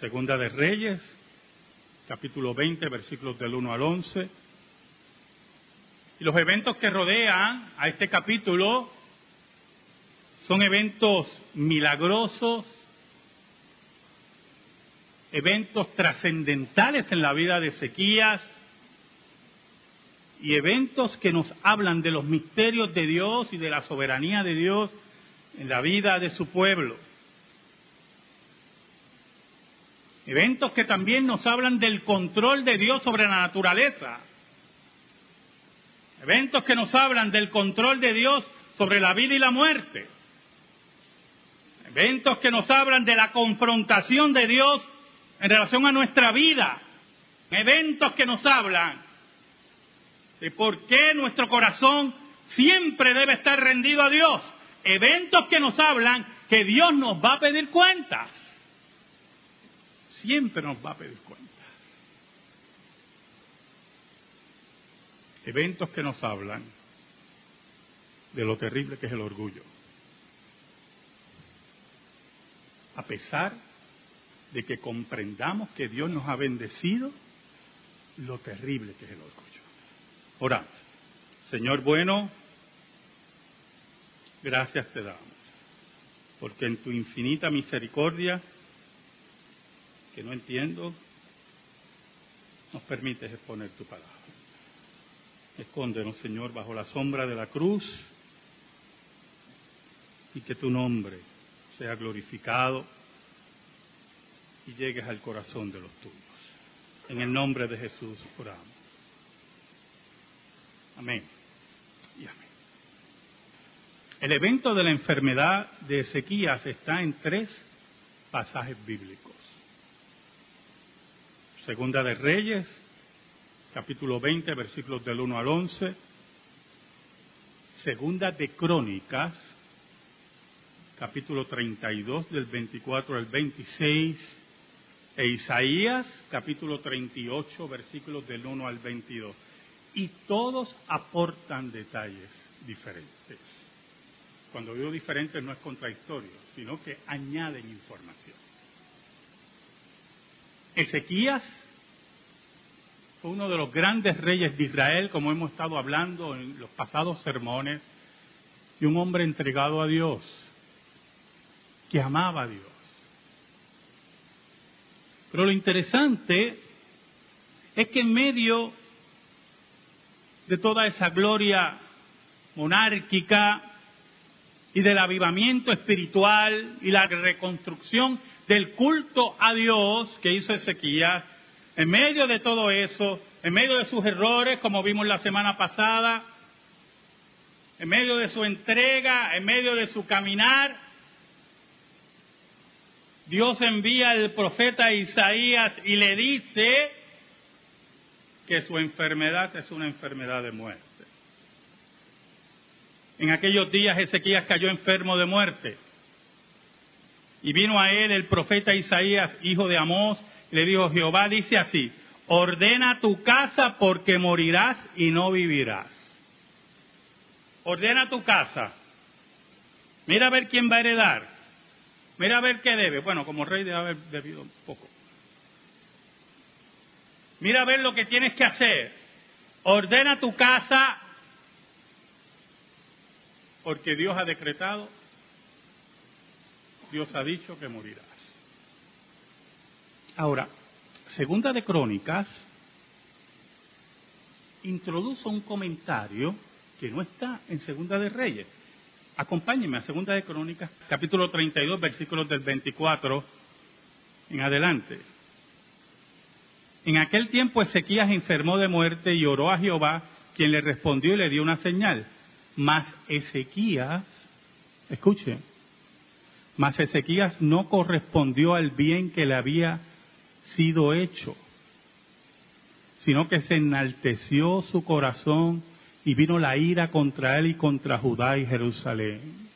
Segunda de Reyes, capítulo 20, versículos del 1 al 11. Y los eventos que rodean a este capítulo son eventos milagrosos, eventos trascendentales en la vida de Ezequías y eventos que nos hablan de los misterios de Dios y de la soberanía de Dios en la vida de su pueblo. Eventos que también nos hablan del control de Dios sobre la naturaleza. Eventos que nos hablan del control de Dios sobre la vida y la muerte. Eventos que nos hablan de la confrontación de Dios en relación a nuestra vida. Eventos que nos hablan de por qué nuestro corazón siempre debe estar rendido a Dios. Eventos que nos hablan que Dios nos va a pedir cuentas. Siempre nos va a pedir cuentas. Eventos que nos hablan de lo terrible que es el orgullo. A pesar de que comprendamos que Dios nos ha bendecido, lo terrible que es el orgullo. Oramos. Señor bueno, gracias te damos, porque en tu infinita misericordia, que no entiendo, nos permites exponer tu palabra. Escóndenos, Señor, bajo la sombra de la cruz y que tu nombre sea glorificado y llegues al corazón de los tuyos. En el nombre de Jesús oramos. Amén. Y amén. El evento de la enfermedad de Ezequías está en tres pasajes bíblicos. Segunda de Reyes, capítulo 20, versículos del 1 al 11. Segunda de Crónicas, capítulo 32, del 24 al 26. E Isaías, capítulo 38, versículos del 1 al 22 y todos aportan detalles diferentes. Cuando digo diferentes no es contradictorio, sino que añaden información. Ezequías fue uno de los grandes reyes de Israel, como hemos estado hablando en los pasados sermones, y un hombre entregado a Dios, que amaba a Dios. Pero lo interesante es que en medio de toda esa gloria monárquica y del avivamiento espiritual y la reconstrucción del culto a Dios que hizo Ezequías, en medio de todo eso, en medio de sus errores, como vimos la semana pasada, en medio de su entrega, en medio de su caminar, Dios envía al profeta Isaías y le dice, que su enfermedad es una enfermedad de muerte. En aquellos días Ezequías cayó enfermo de muerte. Y vino a él el profeta Isaías, hijo de Amós, y le dijo, Jehová dice así, ordena tu casa porque morirás y no vivirás. Ordena tu casa. Mira a ver quién va a heredar. Mira a ver qué debe. Bueno, como rey debe haber debido un poco. Mira a ver lo que tienes que hacer. Ordena tu casa porque Dios ha decretado, Dios ha dicho que morirás. Ahora, segunda de Crónicas introduce un comentario que no está en segunda de Reyes. Acompáñenme a segunda de Crónicas, capítulo 32, versículos del 24 en adelante. En aquel tiempo Ezequías enfermó de muerte y oró a Jehová, quien le respondió y le dio una señal. Mas Ezequías, escuche, mas Ezequías no correspondió al bien que le había sido hecho, sino que se enalteció su corazón y vino la ira contra él y contra Judá y Jerusalén.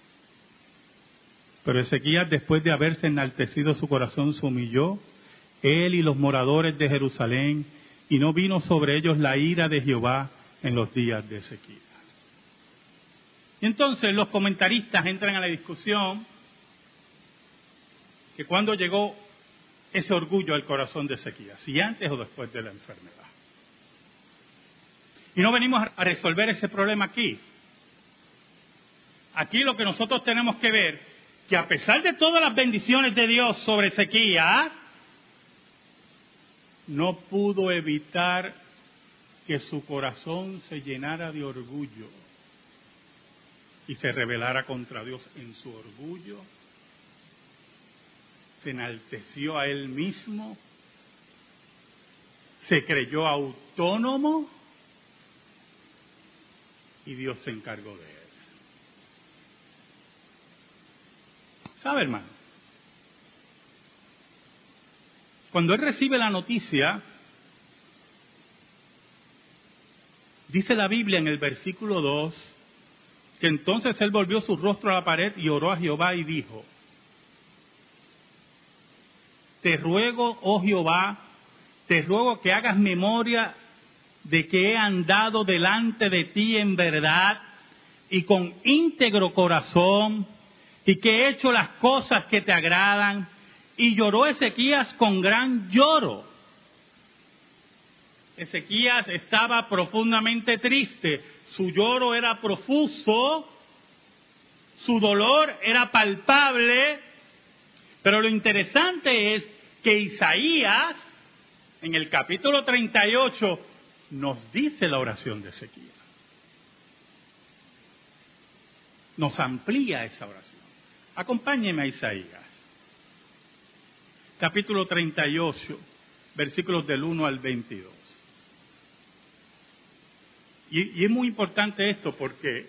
Pero Ezequías, después de haberse enaltecido su corazón, se humilló él y los moradores de Jerusalén, y no vino sobre ellos la ira de Jehová en los días de Ezequiel. Y entonces los comentaristas entran a la discusión que cuando llegó ese orgullo al corazón de Ezequías, si antes o después de la enfermedad. Y no venimos a resolver ese problema aquí. Aquí lo que nosotros tenemos que ver, que a pesar de todas las bendiciones de Dios sobre Ezequías, no pudo evitar que su corazón se llenara de orgullo y se rebelara contra Dios en su orgullo, se enalteció a él mismo, se creyó autónomo y Dios se encargó de él. ¿Sabe, hermano? Cuando él recibe la noticia, dice la Biblia en el versículo 2, que entonces él volvió su rostro a la pared y oró a Jehová y dijo, te ruego, oh Jehová, te ruego que hagas memoria de que he andado delante de ti en verdad y con íntegro corazón y que he hecho las cosas que te agradan. Y lloró Ezequías con gran lloro. Ezequías estaba profundamente triste, su lloro era profuso, su dolor era palpable, pero lo interesante es que Isaías, en el capítulo 38, nos dice la oración de Ezequiel. Nos amplía esa oración. Acompáñeme a Isaías. Capítulo 38, versículos del 1 al 22. Y, es muy importante esto porque,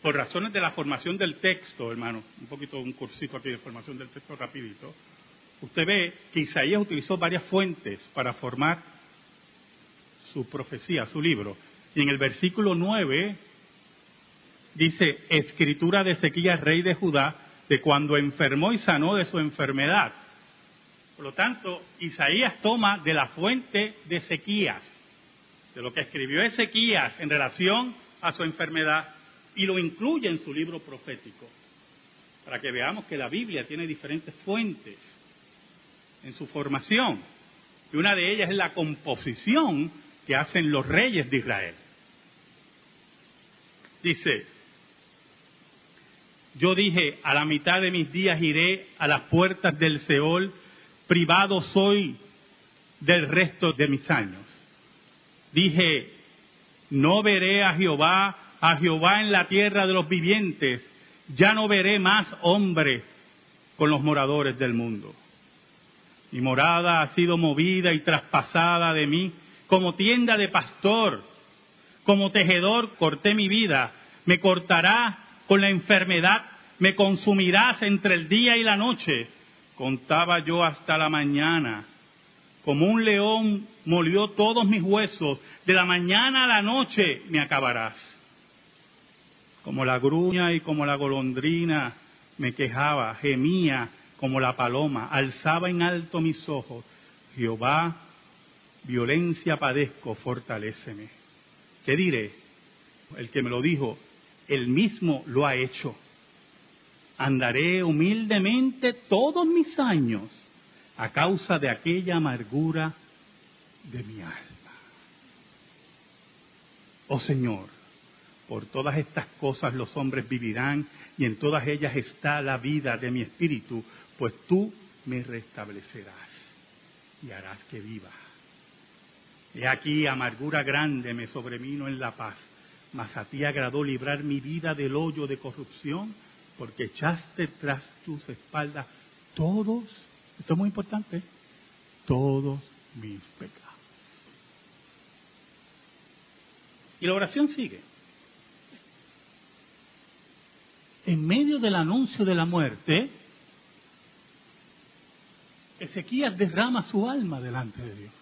por razones de la formación del texto, hermano, un poquito un cursito aquí de formación del texto rapidito, usted ve que Isaías utilizó varias fuentes para formar su profecía, su libro. Y en el versículo 9 dice, escritura de Ezequías, rey de Judá, de cuando enfermó y sanó de su enfermedad. Por lo tanto, Isaías toma de la fuente de Ezequías, de lo que escribió Ezequías en relación a su enfermedad, y lo incluye en su libro profético, para que veamos que la Biblia tiene diferentes fuentes en su formación. Y una de ellas es la composición que hacen los reyes de Israel. Dice, yo dije, a la mitad de mis días iré a las puertas del Seol, privado soy del resto de mis años. Dije, no veré a Jehová, a Jehová en la tierra de los vivientes, ya no veré más hombre con los moradores del mundo. Mi morada ha sido movida y traspasada de mí como tienda de pastor, como tejedor corté mi vida, me cortará con la enfermedad, me consumirás entre el día y la noche. Contaba yo hasta la mañana, como un león molió todos mis huesos, de la mañana a la noche me acabarás. Como la gruña y como la golondrina me quejaba, gemía como la paloma, alzaba en alto mis ojos. Jehová violencia padezco, fortaléceme. ¿Qué diré? El que me lo dijo, él mismo lo ha hecho. Andaré humildemente todos mis años a causa de aquella amargura de mi alma. Oh Señor, por todas estas cosas los hombres vivirán y en todas ellas está la vida de mi espíritu, pues tú me restablecerás y harás que viva. He aquí amargura grande me sobrevino en la paz, mas a ti agradó librar mi vida del hoyo de corrupción, porque echaste tras tus espaldas todos, esto es muy importante, todos mis pecados. Y la oración sigue. En medio del anuncio de la muerte, Ezequías derrama su alma delante de Dios.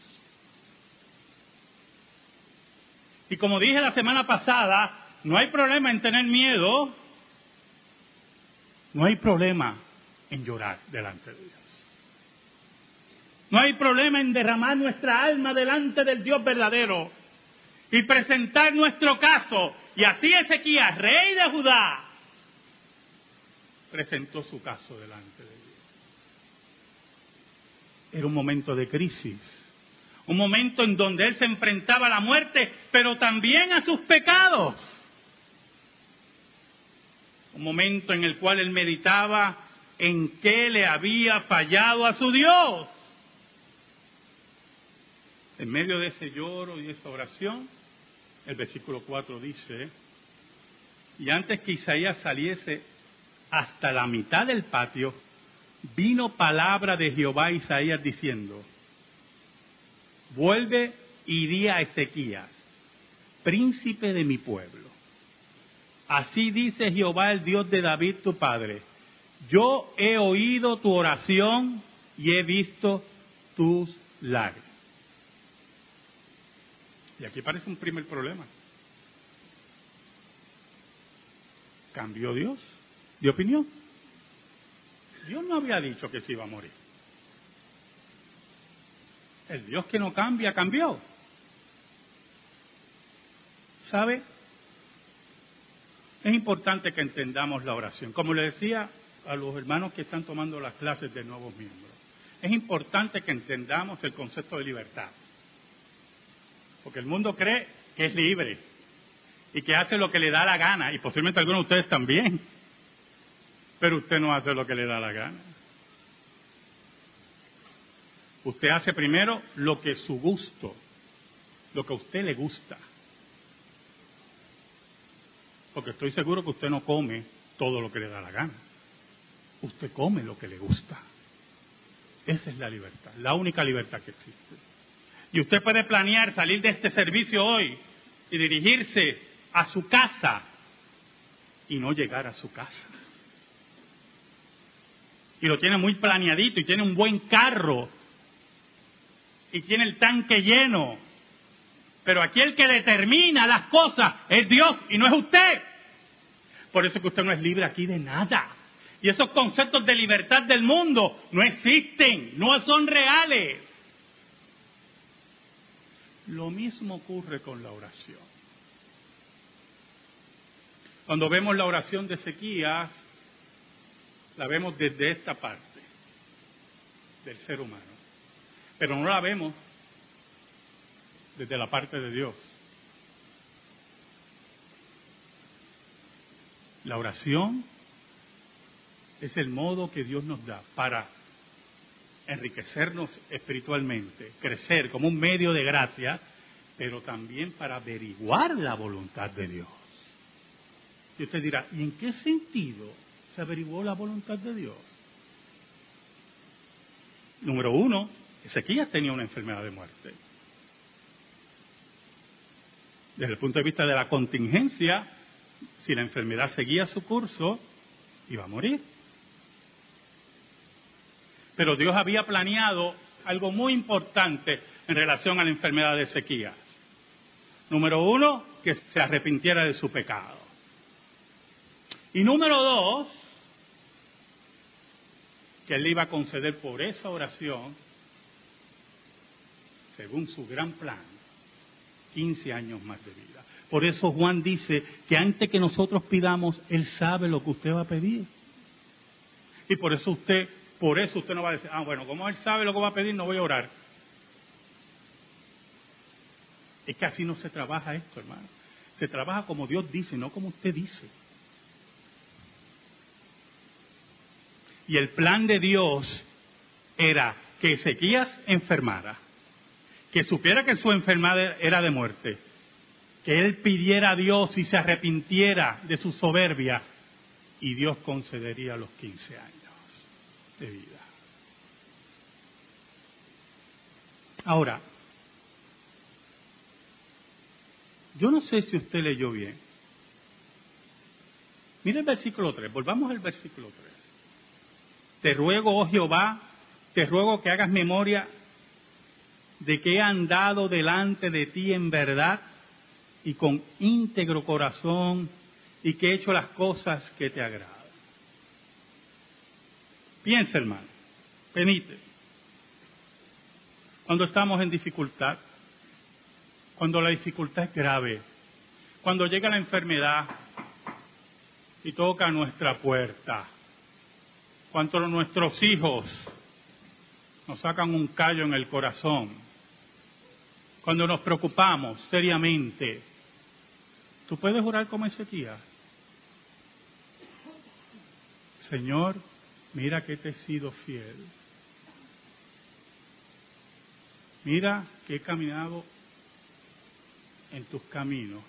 Y como dije la semana pasada, no hay problema en tener miedo, no hay problema en llorar delante de Dios. No hay problema en derramar nuestra alma delante del Dios verdadero y presentar nuestro caso. Y así Ezequías, rey de Judá, presentó su caso delante de Dios. Era un momento de crisis, un momento en donde él se enfrentaba a la muerte, pero también a sus pecados, un momento en el cual él meditaba en qué le había fallado a su Dios. En medio de ese lloro y esa oración, el versículo 4 dice, y antes que Isaías saliese hasta la mitad del patio, vino palabra de Jehová a Isaías diciendo, vuelve y di a Ezequías, príncipe de mi pueblo. Así dice Jehová el Dios de David tu padre, yo he oído tu oración y he visto tus lágrimas. Y aquí parece un primer problema. ¿Cambió Dios de opinión? Dios no había dicho que se iba a morir. El Dios que no cambia, cambió. ¿Sabe? Es importante que entendamos la oración. Como le decía a los hermanos que están tomando las clases de nuevos miembros, es importante que entendamos el concepto de libertad. Porque el mundo cree que es libre y que hace lo que le da la gana, y posiblemente algunos de ustedes también. Pero usted no hace lo que le da la gana. Usted hace primero lo que su gusto, lo que a usted le gusta. Porque estoy seguro que usted no come todo lo que le da la gana. Usted come lo que le gusta. Esa es la libertad, la única libertad que existe. Y usted puede planear salir de este servicio hoy y dirigirse a su casa y no llegar a su casa. Y lo tiene muy planeadito y tiene un buen carro y tiene el tanque lleno. Pero aquí el que determina las cosas es Dios y no es usted. Por eso que usted no es libre aquí de nada. Y esos conceptos de libertad del mundo no existen, no son reales. Lo mismo ocurre con la oración. Cuando vemos la oración de Ezequías, la vemos desde esta parte del ser humano, pero no la vemos desde la parte de Dios. La oración es el modo que Dios nos da para enriquecernos espiritualmente, crecer como un medio de gracia, pero también para averiguar la voluntad de Dios. Y usted dirá, ¿y en qué sentido se averiguó la voluntad de Dios? Número uno, Ezequías tenía una enfermedad de muerte. Desde el punto de vista de la contingencia, si la enfermedad seguía su curso, iba a morir. Pero Dios había planeado algo muy importante en relación a la enfermedad de Ezequías. Número uno, que se arrepintiera de su pecado. Y número dos, que él le iba a conceder por esa oración, según su gran plan, 15 años más de vida. Por eso Juan dice que antes que nosotros pidamos, Él sabe lo que usted va a pedir. Y por eso usted por eso usted no va a decir, ah, bueno, como él sabe lo que va a pedir, no voy a orar. Es que así no se trabaja esto, hermano. Se trabaja como Dios dice, no como usted dice. Y el plan de Dios era que Ezequías enfermara, que supiera que su enfermedad era de muerte, que él pidiera a Dios y se arrepintiera de su soberbia, y Dios concedería los 15 años de vida. Ahora, yo no sé si usted leyó bien. Mire el versículo 3, volvamos al versículo 3. Te ruego, oh Jehová, te ruego que hagas memoria de que he andado delante de ti en verdad y con íntegro corazón y que he hecho las cosas que te agradan. Piensa, hermano, permite. Cuando estamos en dificultad, cuando la dificultad es grave, cuando llega la enfermedad y toca nuestra puerta, cuando nuestros hijos nos sacan un callo en el corazón, cuando nos preocupamos seriamente, tú puedes orar como Ezequiel. Señor, mira que te he sido fiel. Mira que he caminado en tus caminos.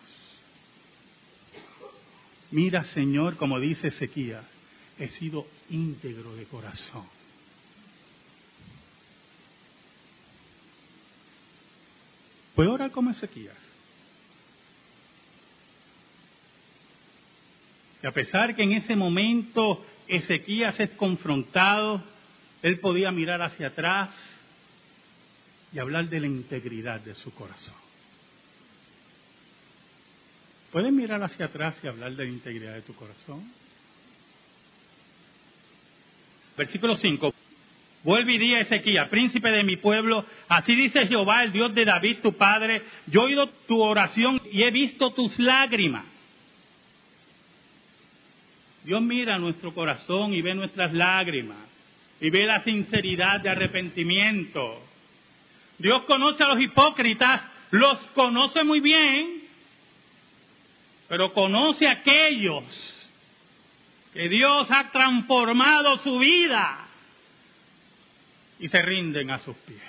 Mira, Señor, como dice Ezequiel, he sido íntegro de corazón. ¿Puedo orar como Ezequiel? Y a pesar que en ese momento Ezequías es confrontado, él podía mirar hacia atrás y hablar de la integridad de su corazón. ¿Puedes mirar hacia atrás y hablar de la integridad de tu corazón? Versículo 5. Vuelve y di a Ezequiel, príncipe de mi pueblo, así dice Jehová, el Dios de David, tu padre, yo he oído tu oración y he visto tus lágrimas. Dios mira nuestro corazón y ve nuestras lágrimas y ve la sinceridad de arrepentimiento. Dios conoce a los hipócritas, los conoce muy bien, pero conoce a aquellos que Dios ha transformado su vida y se rinden a sus pies.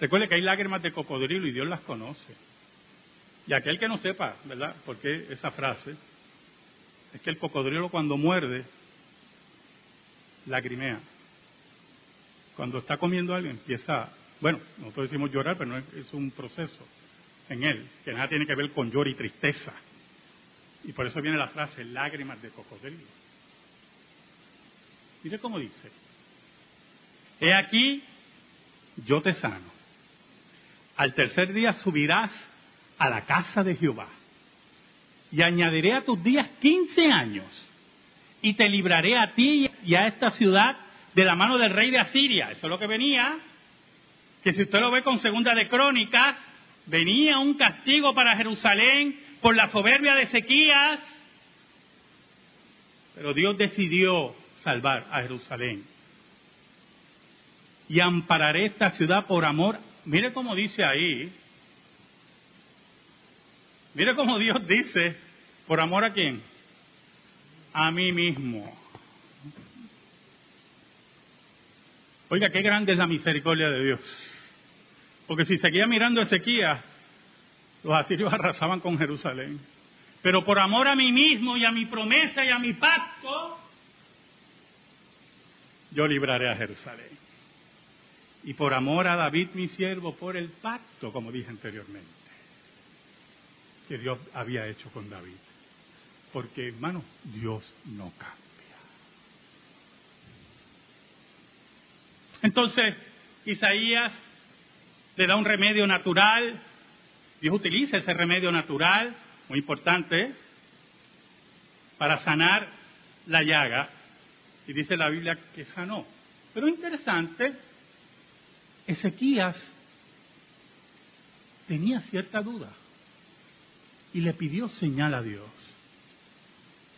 Recuerde que hay lágrimas de cocodrilo y Dios las conoce. Y aquel que no sepa, ¿verdad? ¿Por qué esa frase? Es que el cocodrilo cuando muerde, lagrimea. Cuando está comiendo algo empieza, bueno, nosotros decimos llorar, pero no es, un proceso en él, que nada tiene que ver con llor y tristeza. Y por eso viene la frase, lágrimas de cocodrilo. Mire cómo dice, he aquí, yo te sano. Al tercer día subirás a la casa de Jehová. Y añadiré a tus días quince años, y te libraré a ti y a esta ciudad de la mano del rey de Asiria. Eso es lo que venía, que si usted lo ve con segunda de crónicas, venía un castigo para Jerusalén por la soberbia de Ezequías, pero Dios decidió salvar a Jerusalén. Y ampararé esta ciudad por amor. Mire cómo dice ahí, Mire cómo Dios dice, ¿por amor a quién? A mí mismo. Oiga, qué grande es la misericordia de Dios. Porque si seguía mirando Ezequías, los asirios arrasaban con Jerusalén. Pero por amor a mí mismo y a mi promesa y a mi pacto, yo libraré a Jerusalén. Y por amor a David, mi siervo, por el pacto, como dije anteriormente que Dios había hecho con David. Porque, hermano, Dios no cambia. Entonces, Isaías le da un remedio natural. Dios utiliza ese remedio natural, muy importante, para sanar la llaga. Y dice la Biblia que sanó. Pero interesante, Ezequías tenía cierta duda y le pidió señal a Dios.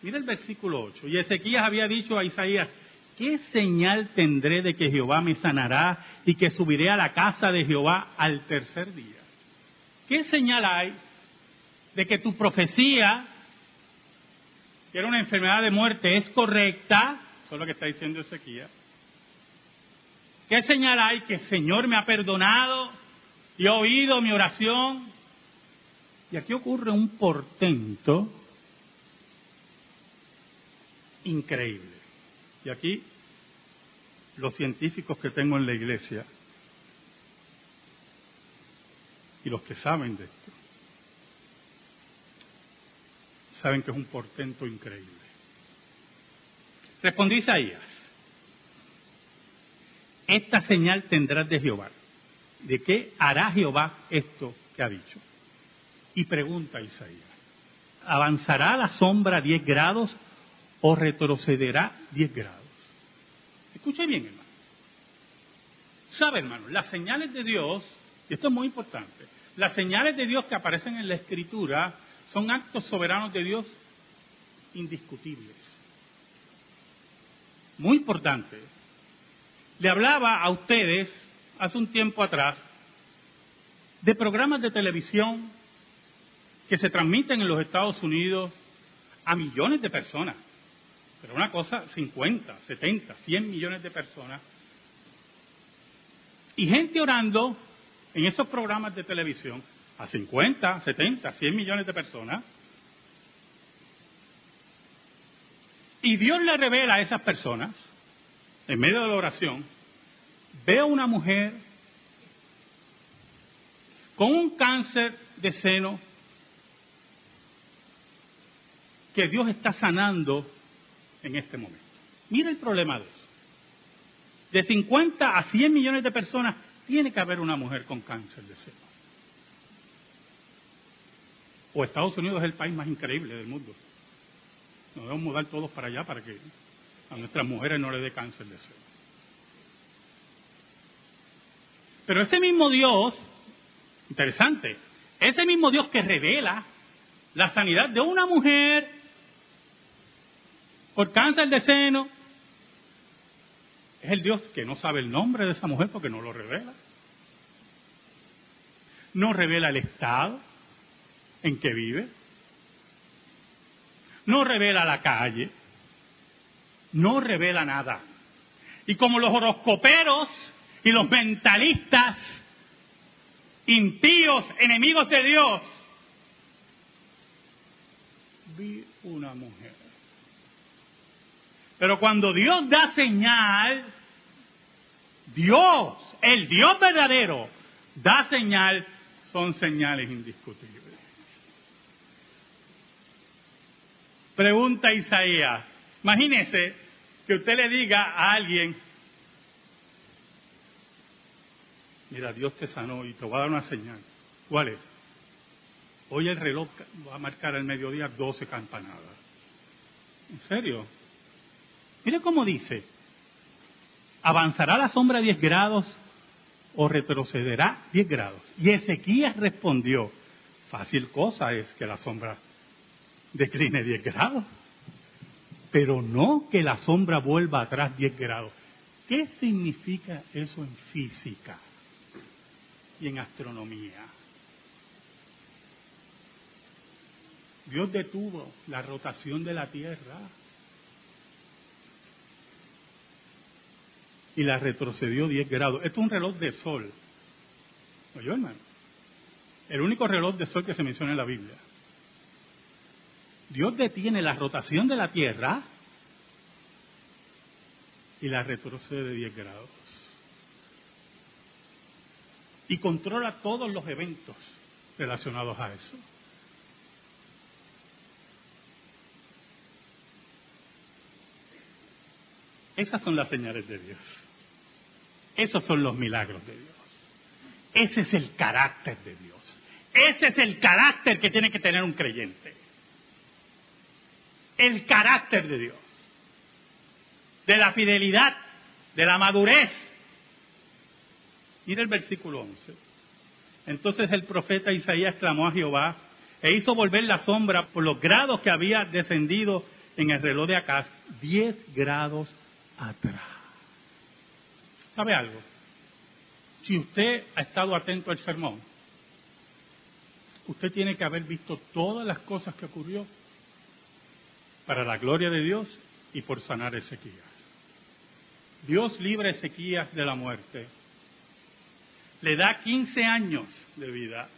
Mira el versículo 8. Y Ezequías había dicho a Isaías, ¿qué señal tendré de que Jehová me sanará y que subiré a la casa de Jehová al tercer día? ¿Qué señal hay de que tu profecía, que era una enfermedad de muerte, es correcta? Eso es lo que está diciendo Ezequías. ¿Qué señal hay que el Señor me ha perdonado y ha oído mi oración y aquí ocurre un portento increíble. Y aquí los científicos que tengo en la iglesia y los que saben de esto, saben que es un portento increíble. Respondí Isaías, esta señal tendrás de Jehová. ¿De qué hará Jehová esto que ha dicho? Y pregunta Isaías, ¿avanzará la sombra 10 grados o retrocederá 10 grados? Escuche bien, hermano. ¿Sabe, hermano? Las señales de Dios, y esto es muy importante, las señales de Dios que aparecen en la Escritura son actos soberanos de Dios indiscutibles. muy importante. Le hablaba a ustedes hace un tiempo atrás de programas de televisión que se transmiten en los Estados Unidos a millones de personas. Pero una cosa, 50, 70, 100 millones de personas. Y gente orando en esos programas de televisión a 50, 70, 100 millones de personas. Y Dios le revela a esas personas, en medio de la oración, veo una mujer con un cáncer de seno que Dios está sanando en este momento. Mira el problema de eso. De 50 a 100 millones de personas tiene que haber una mujer con cáncer de seno. O Estados Unidos es el país más increíble del mundo. Nos debemos mudar todos para allá para que a nuestras mujeres no le dé cáncer de seno. Pero ese mismo Dios, interesante, ese mismo Dios que revela la sanidad de una mujer por cáncer de seno, es el Dios que no sabe el nombre de esa mujer porque no lo revela. No revela el estado en que vive. No revela la calle. No revela nada. Y como los horoscoperos y los mentalistas, impíos, enemigos de Dios, vi una mujer. Pero cuando Dios da señal, Dios, el Dios verdadero, da señal, son señales indiscutibles. Pregunta Isaías, imagínese que usted le diga a alguien, mira, Dios te sanó y te va a dar una señal. ¿Cuál es? Hoy el reloj va a marcar al mediodía 12 campanadas. ¿En serio? Mire cómo dice, ¿avanzará la sombra 10 grados o retrocederá 10 grados? Y Ezequías respondió, fácil cosa es que la sombra decline 10 grados, pero no que la sombra vuelva atrás 10 grados. ¿Qué significa eso en física y en astronomía? Dios detuvo la rotación de la Tierra y la retrocedió 10 grados. Esto es un reloj de sol. ¿Oyó, hermano? El único reloj de sol que se menciona en la Biblia. Dios detiene la rotación de la Tierra y la retrocede 10 grados. Y controla todos los eventos relacionados a eso. Esas son las señales de Dios. Esos son los milagros de Dios. Ese es el carácter de Dios. Ese es el carácter que tiene que tener un creyente. El carácter de Dios. De la fidelidad, de la madurez. Mira el versículo 11. Entonces el profeta Isaías clamó a Jehová e hizo volver la sombra por los grados que había descendido en el reloj de Acaz, 10 grados atrás. ¿Sabe algo? Si usted ha estado atento al sermón, usted tiene que haber visto todas las cosas que ocurrió para la gloria de Dios y por sanar Ezequías. Dios libra a Ezequías de la muerte. Le da 15 años de vida.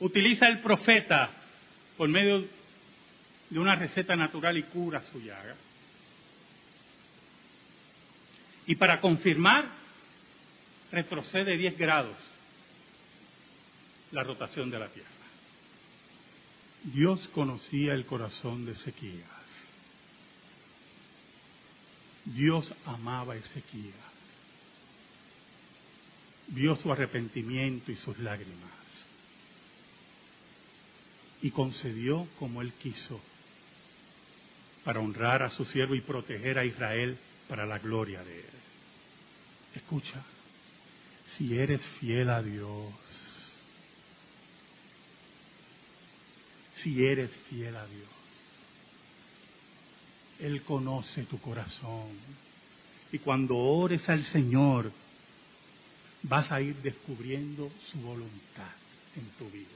Utiliza el profeta por medio de una receta natural y cura su llaga. Y para confirmar, retrocede 10 grados la rotación de la Tierra. Dios conocía el corazón de Ezequías. Dios amaba a Ezequías. Vio su arrepentimiento y sus lágrimas. Y concedió como él quiso para honrar a su siervo y proteger a Israel para la gloria de Él. Escucha, si eres fiel a Dios, si eres fiel a Dios, Él conoce tu corazón. Y cuando ores al Señor, vas a ir descubriendo su voluntad en tu vida.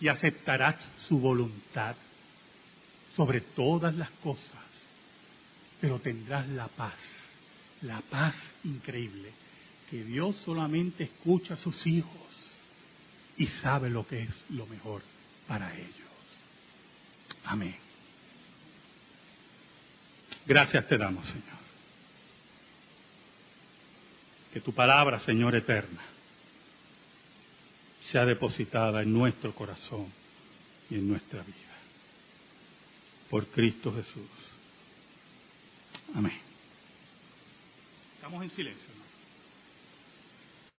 Y aceptarás su voluntad sobre todas las cosas, pero tendrás la paz, la paz increíble, que Dios solamente escucha a sus hijos y sabe lo que es lo mejor para ellos. Amén. Gracias te damos, Señor. Que tu palabra, Señor eterna, sea depositada en nuestro corazón y en nuestra vida. Por Cristo Jesús. Amén. Estamos en silencio.